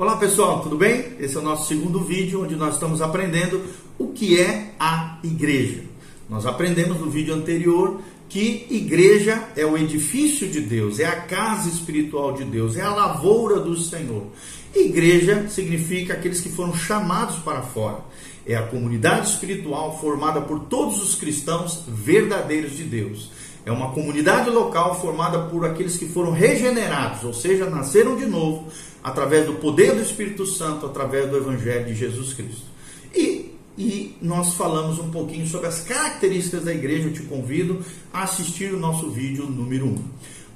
Olá pessoal, tudo bem? Esse é o nosso segundo vídeo onde nós estamos aprendendo o que é a igreja. Nós aprendemos no vídeo anterior que igreja é o edifício de Deus, é a casa espiritual de Deus, é a lavoura do Senhor. Igreja significa aqueles que foram chamados para fora. É a comunidade espiritual formada por todos os cristãos verdadeiros de Deus. É uma comunidade local formada por aqueles que foram regenerados, ou seja, nasceram de novo, através do poder do Espírito Santo, através do Evangelho de Jesus Cristo. E, e nós falamos um pouquinho sobre as características da igreja. Eu te convido a assistir o nosso vídeo número 1.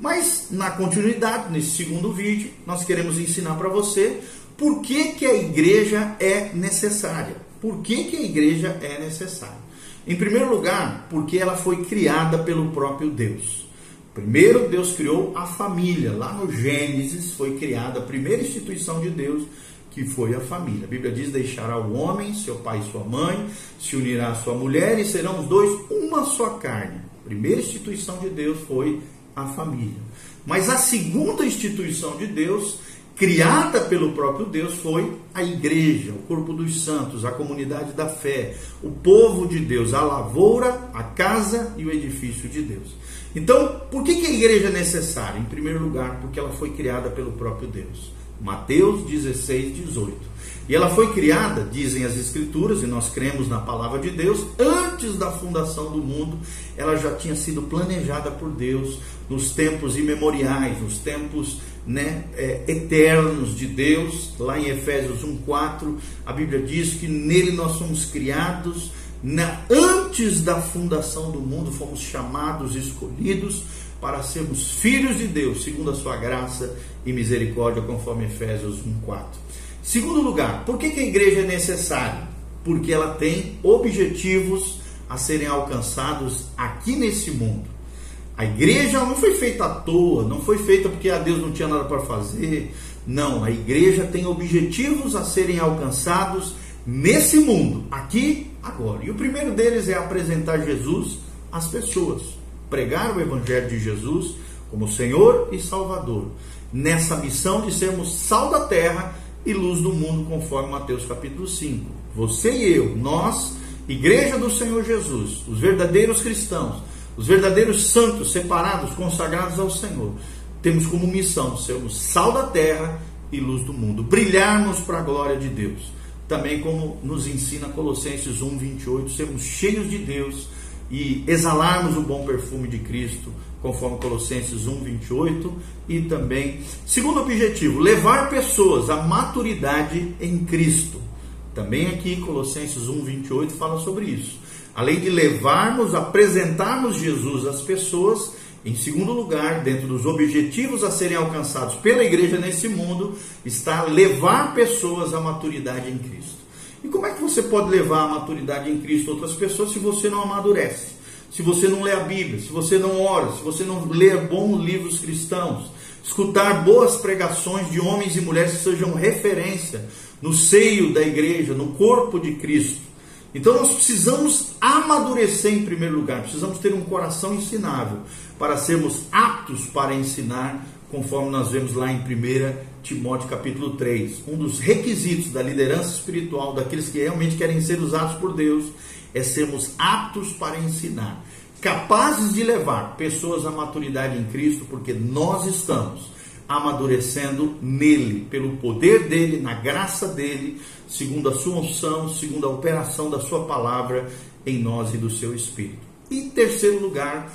Mas, na continuidade, nesse segundo vídeo, nós queremos ensinar para você por que, que a igreja é necessária. Por que, que a igreja é necessária? Em primeiro lugar, porque ela foi criada pelo próprio Deus. Primeiro, Deus criou a família. Lá no Gênesis foi criada a primeira instituição de Deus, que foi a família. A Bíblia diz: deixará o homem, seu pai e sua mãe, se unirá à sua mulher e serão os dois uma só carne. A primeira instituição de Deus foi a família. Mas a segunda instituição de Deus criada pelo próprio Deus foi a igreja, o corpo dos santos, a comunidade da fé, o povo de Deus, a lavoura, a casa e o edifício de Deus. Então, por que, a igreja é necessária? Em primeiro lugar, porque ela foi criada pelo próprio Deus. Mateus 16, 18. E ela foi criada, dizem as Escrituras, e nós cremos na palavra de Deus, antes da fundação do mundo, ela já tinha sido planejada por Deus nos tempos imemoriais, nos tempos né, é, eternos de Deus. Lá em Efésios 1,4, a Bíblia diz que nele nós somos criados, na, antes da fundação do mundo, fomos chamados, escolhidos para sermos filhos de Deus, segundo a sua graça e misericórdia, conforme Efésios 1,4. Segundo lugar, por que, que a igreja é necessária? Porque ela tem objetivos a serem alcançados aqui nesse mundo. A igreja não foi feita à toa, não foi feita porque a Deus não tinha nada para fazer. Não, a igreja tem objetivos a serem alcançados nesse mundo, aqui, agora. E o primeiro deles é apresentar Jesus às pessoas, pregar o evangelho de Jesus como Senhor e Salvador, nessa missão de sermos sal da terra e luz do mundo, conforme Mateus capítulo 5. Você e eu, nós, igreja do Senhor Jesus, os verdadeiros cristãos, os verdadeiros santos, separados, consagrados ao Senhor, temos como missão sermos sal da terra e luz do mundo, brilharmos para a glória de Deus. Também, como nos ensina Colossenses 1, 28, sermos cheios de Deus e exalarmos o bom perfume de Cristo, conforme Colossenses 1, 28. E também, segundo objetivo, levar pessoas à maturidade em Cristo. Também aqui, Colossenses 1, 28 fala sobre isso além de levarmos, apresentarmos Jesus às pessoas, em segundo lugar, dentro dos objetivos a serem alcançados pela igreja nesse mundo, está levar pessoas à maturidade em Cristo. E como é que você pode levar à maturidade em Cristo outras pessoas se você não amadurece? Se você não lê a Bíblia, se você não ora, se você não lê bons livros cristãos, escutar boas pregações de homens e mulheres que sejam referência no seio da igreja, no corpo de Cristo, então nós precisamos amadurecer em primeiro lugar, precisamos ter um coração ensinável para sermos aptos para ensinar, conforme nós vemos lá em 1 Timóteo capítulo 3. Um dos requisitos da liderança espiritual, daqueles que realmente querem ser usados por Deus, é sermos aptos para ensinar, capazes de levar pessoas à maturidade em Cristo, porque nós estamos amadurecendo nele, pelo poder dele, na graça dele, segundo a sua unção, segundo a operação da sua palavra em nós e do seu espírito. E em terceiro lugar,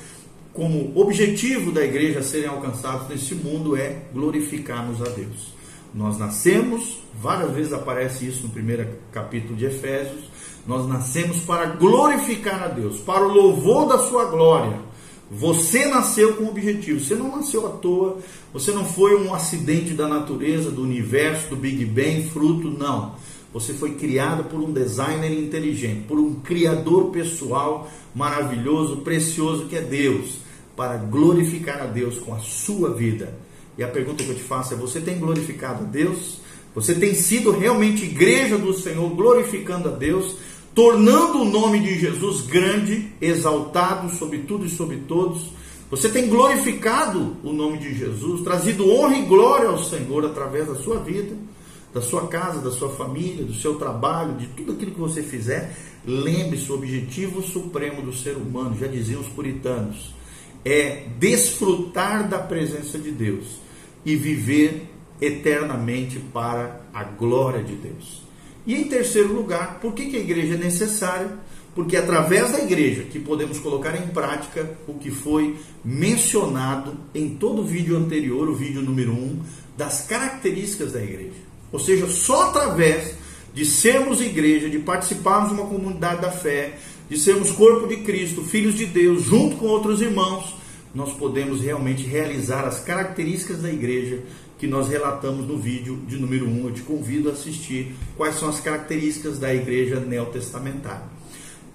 como objetivo da igreja serem alcançados nesse mundo é glorificarmos a Deus. Nós nascemos, várias vezes aparece isso no primeiro capítulo de Efésios, nós nascemos para glorificar a Deus, para o louvor da sua glória. Você nasceu com um objetivo, você não nasceu à toa, você não foi um acidente da natureza, do universo, do Big Bang, fruto, não. Você foi criado por um designer inteligente, por um criador pessoal maravilhoso, precioso que é Deus, para glorificar a Deus com a sua vida. E a pergunta que eu te faço é: você tem glorificado a Deus? Você tem sido realmente igreja do Senhor, glorificando a Deus? Tornando o nome de Jesus grande, exaltado sobre tudo e sobre todos. Você tem glorificado o nome de Jesus, trazido honra e glória ao Senhor através da sua vida. da sua casa, da sua família, do seu trabalho, de tudo aquilo que você fizer, lembre-se: o objetivo supremo do ser humano, já diziam os puritanos, é desfrutar da presença de Deus e viver eternamente para a glória de Deus. E em terceiro lugar, por que, que a igreja é necessária? Porque é através da igreja que podemos colocar em prática o que foi mencionado em todo o vídeo anterior, o vídeo número 1, um, das características da igreja. Ou seja, só através de sermos igreja, de participarmos de uma comunidade da fé, de sermos corpo de Cristo, filhos de Deus, junto com outros irmãos, nós podemos realmente realizar as características da igreja que nós relatamos no vídeo de número 1. Eu te convido a assistir quais são as características da igreja neotestamentária.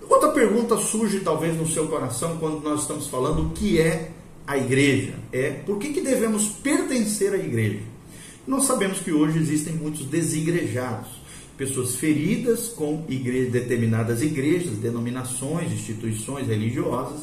Outra pergunta surge talvez no seu coração quando nós estamos falando o que é a igreja. É por que, que devemos pertencer à igreja? Nós sabemos que hoje existem muitos desigrejados, pessoas feridas com igreja, determinadas igrejas, denominações, instituições religiosas,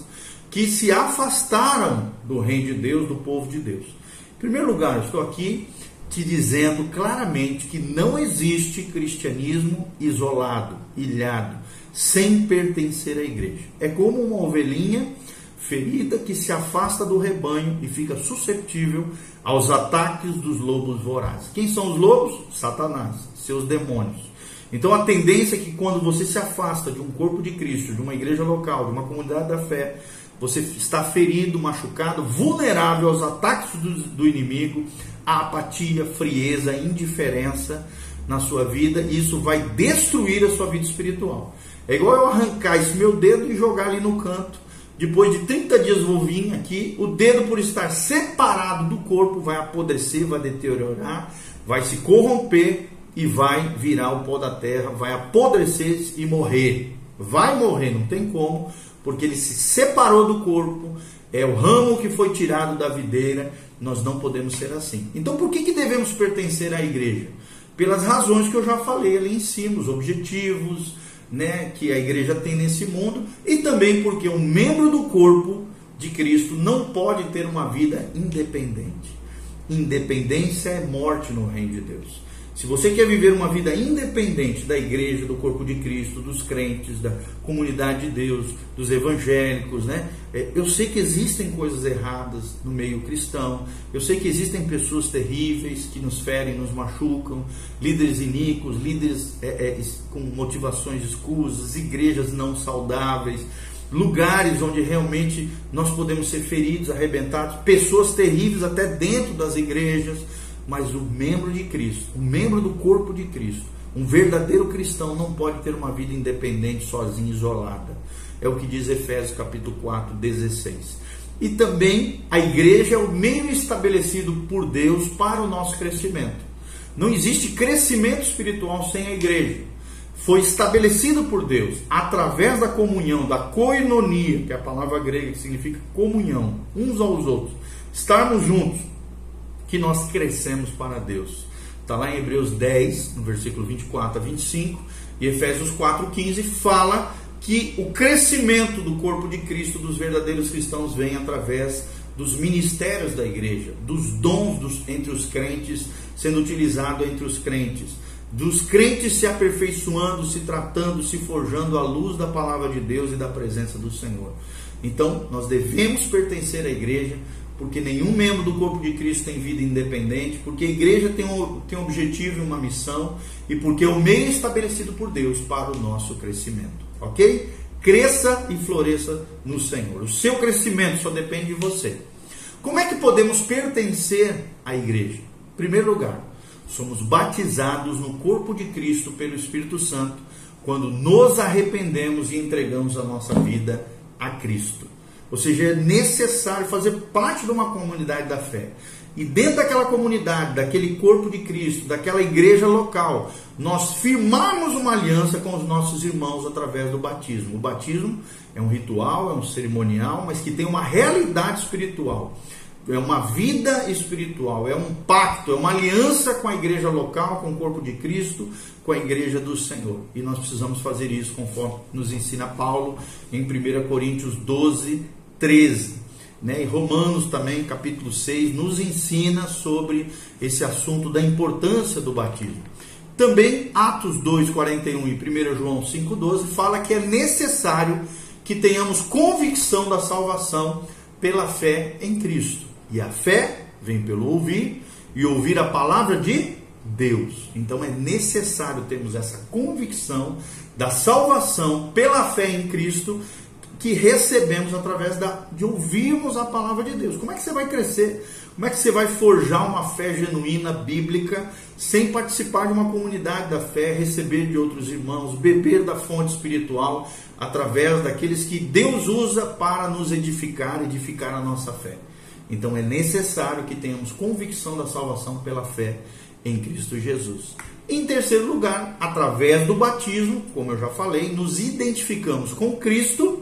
que se afastaram do reino de Deus, do povo de Deus. Primeiro lugar, estou aqui te dizendo claramente que não existe cristianismo isolado, ilhado, sem pertencer à igreja. É como uma ovelhinha ferida que se afasta do rebanho e fica susceptível aos ataques dos lobos vorazes. Quem são os lobos? Satanás, seus demônios. Então a tendência é que quando você se afasta de um corpo de Cristo, de uma igreja local, de uma comunidade da fé, você está ferido, machucado, vulnerável aos ataques do, do inimigo, a apatia, frieza, indiferença na sua vida, e isso vai destruir a sua vida espiritual. É igual eu arrancar esse meu dedo e jogar ali no canto. Depois de 30 dias vou vir aqui, o dedo por estar separado do corpo vai apodrecer, vai deteriorar, vai se corromper e vai virar o pó da terra, vai apodrecer e morrer. Vai morrer, não tem como, porque ele se separou do corpo, é o ramo que foi tirado da videira, nós não podemos ser assim. Então por que, que devemos pertencer à igreja? Pelas razões que eu já falei ali em cima, os objetivos né, que a igreja tem nesse mundo, e também porque um membro do corpo de Cristo não pode ter uma vida independente. Independência é morte no reino de Deus. Se você quer viver uma vida independente da igreja, do corpo de Cristo, dos crentes, da comunidade de Deus, dos evangélicos, né? É, eu sei que existem coisas erradas no meio cristão, eu sei que existem pessoas terríveis que nos ferem, nos machucam, líderes iníquos, líderes é, é, com motivações escusas, igrejas não saudáveis, lugares onde realmente nós podemos ser feridos, arrebentados, pessoas terríveis até dentro das igrejas mas o membro de Cristo, o membro do corpo de Cristo, um verdadeiro cristão não pode ter uma vida independente, sozinho, isolada. É o que diz Efésios capítulo 4, 16. E também a igreja é o meio estabelecido por Deus para o nosso crescimento. Não existe crescimento espiritual sem a igreja. Foi estabelecido por Deus através da comunhão, da koinonia, que é a palavra grega que significa comunhão, uns aos outros. Estarmos juntos, que nós crescemos para Deus. Está lá em Hebreus 10, no versículo 24 a 25, e Efésios 4, 15, fala que o crescimento do corpo de Cristo, dos verdadeiros cristãos, vem através dos ministérios da igreja, dos dons dos, entre os crentes, sendo utilizado entre os crentes, dos crentes se aperfeiçoando, se tratando, se forjando à luz da palavra de Deus e da presença do Senhor. Então, nós devemos pertencer à igreja, porque nenhum membro do corpo de Cristo tem vida independente, porque a igreja tem um, tem um objetivo e uma missão, e porque é o meio estabelecido por Deus para o nosso crescimento. Ok? Cresça e floresça no Senhor. O seu crescimento só depende de você. Como é que podemos pertencer à igreja? Em primeiro lugar, somos batizados no corpo de Cristo pelo Espírito Santo quando nos arrependemos e entregamos a nossa vida a Cristo. Ou seja, é necessário fazer parte de uma comunidade da fé. E dentro daquela comunidade, daquele corpo de Cristo, daquela igreja local, nós firmarmos uma aliança com os nossos irmãos através do batismo. O batismo é um ritual, é um cerimonial, mas que tem uma realidade espiritual. É uma vida espiritual, é um pacto, é uma aliança com a igreja local, com o corpo de Cristo, com a igreja do Senhor. E nós precisamos fazer isso conforme nos ensina Paulo em 1 Coríntios 12, 13. Né? E Romanos também, capítulo 6, nos ensina sobre esse assunto da importância do batismo. Também Atos 2:41 e 1 João 5:12 fala que é necessário que tenhamos convicção da salvação pela fé em Cristo. E a fé vem pelo ouvir e ouvir a palavra de Deus. Então é necessário termos essa convicção da salvação pela fé em Cristo que recebemos através da, de ouvirmos a palavra de Deus. Como é que você vai crescer? Como é que você vai forjar uma fé genuína bíblica sem participar de uma comunidade da fé, receber de outros irmãos, beber da fonte espiritual através daqueles que Deus usa para nos edificar, edificar a nossa fé? Então é necessário que tenhamos convicção da salvação pela fé em Cristo Jesus. Em terceiro lugar, através do batismo, como eu já falei, nos identificamos com Cristo,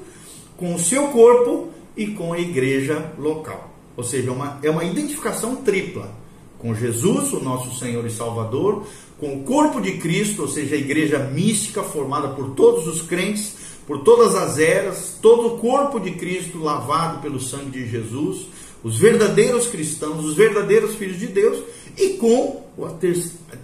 com o seu corpo e com a igreja local. Ou seja, uma, é uma identificação tripla com Jesus, o nosso Senhor e Salvador, com o corpo de Cristo, ou seja, a igreja mística formada por todos os crentes, por todas as eras, todo o corpo de Cristo lavado pelo sangue de Jesus, os verdadeiros cristãos, os verdadeiros filhos de Deus, e com o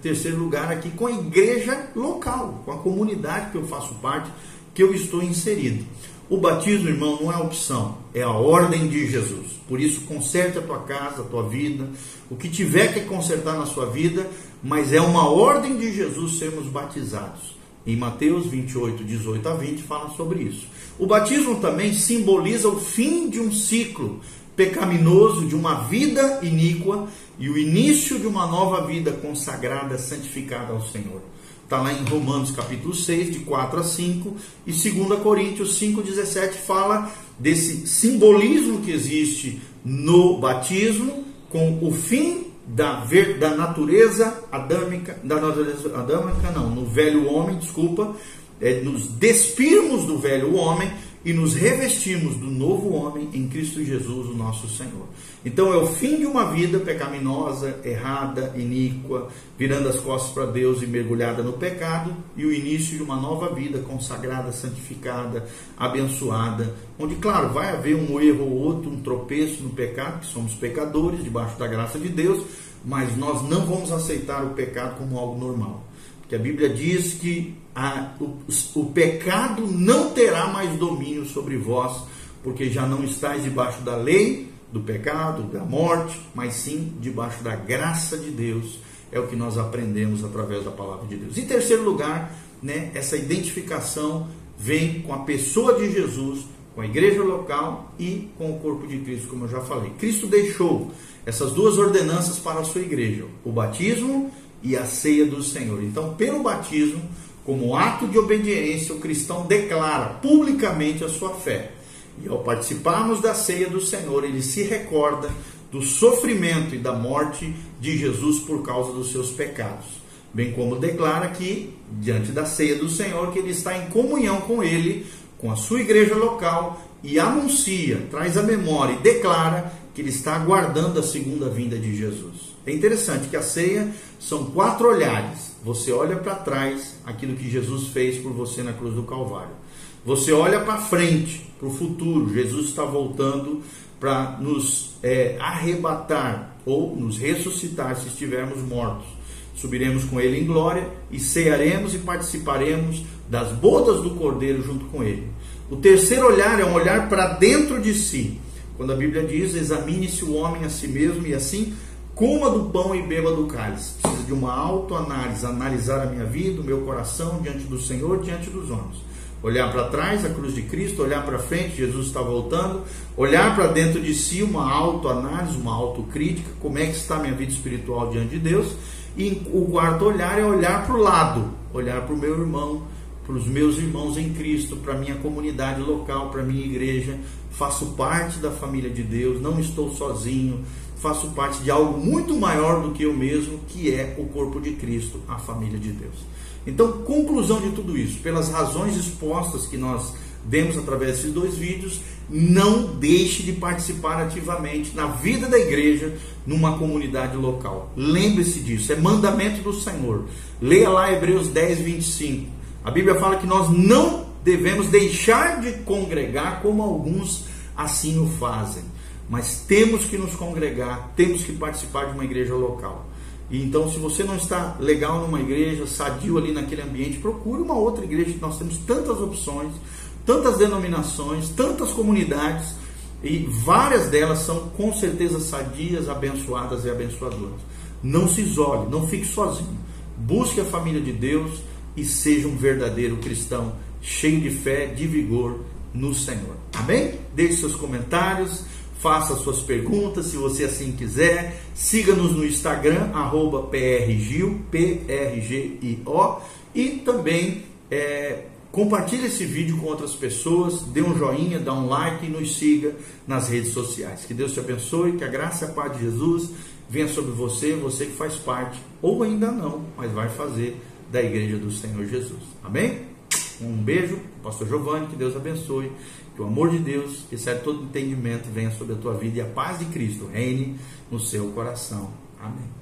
terceiro lugar aqui, com a igreja local, com a comunidade que eu faço parte, que eu estou inserido. O batismo, irmão, não é opção, é a ordem de Jesus. Por isso, conserte a tua casa, a tua vida, o que tiver que consertar na sua vida, mas é uma ordem de Jesus sermos batizados. Em Mateus 28, 18 a 20, fala sobre isso. O batismo também simboliza o fim de um ciclo pecaminoso, de uma vida iníqua e o início de uma nova vida consagrada, santificada ao Senhor. Está lá em Romanos capítulo 6, de 4 a 5, e 2 Coríntios 5, 17 fala desse simbolismo que existe no batismo com o fim da, ver, da natureza adâmica, da natureza adâmica não, no velho homem, desculpa, é, nos despirmos do velho homem e nos revestimos do novo homem em Cristo Jesus, o nosso Senhor. Então é o fim de uma vida pecaminosa, errada, iníqua, virando as costas para Deus e mergulhada no pecado, e o início de uma nova vida consagrada, santificada, abençoada, onde, claro, vai haver um erro ou outro, um tropeço no pecado, que somos pecadores, debaixo da graça de Deus, mas nós não vamos aceitar o pecado como algo normal. Porque a Bíblia diz que a, o, o pecado não terá mais domínio sobre vós, porque já não estáis debaixo da lei, do pecado, da morte, mas sim debaixo da graça de Deus. É o que nós aprendemos através da palavra de Deus. Em terceiro lugar, né, essa identificação vem com a pessoa de Jesus, com a igreja local e com o corpo de Cristo, como eu já falei. Cristo deixou essas duas ordenanças para a sua igreja: o batismo e a ceia do Senhor. Então, pelo batismo, como ato de obediência, o cristão declara publicamente a sua fé. E ao participarmos da ceia do Senhor, ele se recorda do sofrimento e da morte de Jesus por causa dos seus pecados. Bem como declara que, diante da ceia do Senhor, que ele está em comunhão com ele, com a sua igreja local e anuncia, traz a memória e declara que ele está aguardando a segunda vinda de Jesus. É interessante que a ceia são quatro olhares. Você olha para trás aquilo que Jesus fez por você na cruz do Calvário. Você olha para frente, para o futuro. Jesus está voltando para nos é, arrebatar ou nos ressuscitar se estivermos mortos. Subiremos com Ele em glória e cearemos e participaremos das bodas do Cordeiro junto com Ele. O terceiro olhar é um olhar para dentro de si. Quando a Bíblia diz: examine-se o homem a si mesmo e assim coma do pão e beba do cálice. Precisa de uma autoanálise, analisar a minha vida, o meu coração diante do Senhor, diante dos homens. Olhar para trás, a cruz de Cristo, olhar para frente, Jesus está voltando, olhar para dentro de si, uma autoanálise, uma autocrítica, como é que está a minha vida espiritual diante de Deus. E o quarto olhar é olhar para o lado, olhar para o meu irmão, para os meus irmãos em Cristo, para minha comunidade local, para minha igreja. Faço parte da família de Deus, não estou sozinho, faço parte de algo muito maior do que eu mesmo, que é o corpo de Cristo, a família de Deus. Então, conclusão de tudo isso, pelas razões expostas que nós demos através desses dois vídeos, não deixe de participar ativamente na vida da igreja, numa comunidade local. Lembre-se disso, é mandamento do Senhor. Leia lá Hebreus 10, 25. A Bíblia fala que nós não devemos deixar de congregar como alguns assim o fazem mas temos que nos congregar, temos que participar de uma igreja local. E então, se você não está legal numa igreja, sadio ali naquele ambiente, procure uma outra igreja. Nós temos tantas opções, tantas denominações, tantas comunidades e várias delas são com certeza sadias, abençoadas e abençoadoras. Não se isole, não fique sozinho. Busque a família de Deus e seja um verdadeiro cristão, cheio de fé, de vigor no Senhor. Amém? Deixe seus comentários, faça suas perguntas, se você assim quiser. Siga-nos no Instagram, arroba PRGIO, P-R-G-I-O, e também é, Compartilhe esse vídeo com outras pessoas, dê um joinha, dá um like e nos siga nas redes sociais. Que Deus te abençoe, que a graça e a paz de Jesus venha sobre você, você que faz parte, ou ainda não, mas vai fazer da igreja do Senhor Jesus. Amém? Um beijo, pastor Giovanni, que Deus abençoe, que o amor de Deus, que serve todo entendimento, venha sobre a tua vida e a paz de Cristo reine no seu coração. Amém.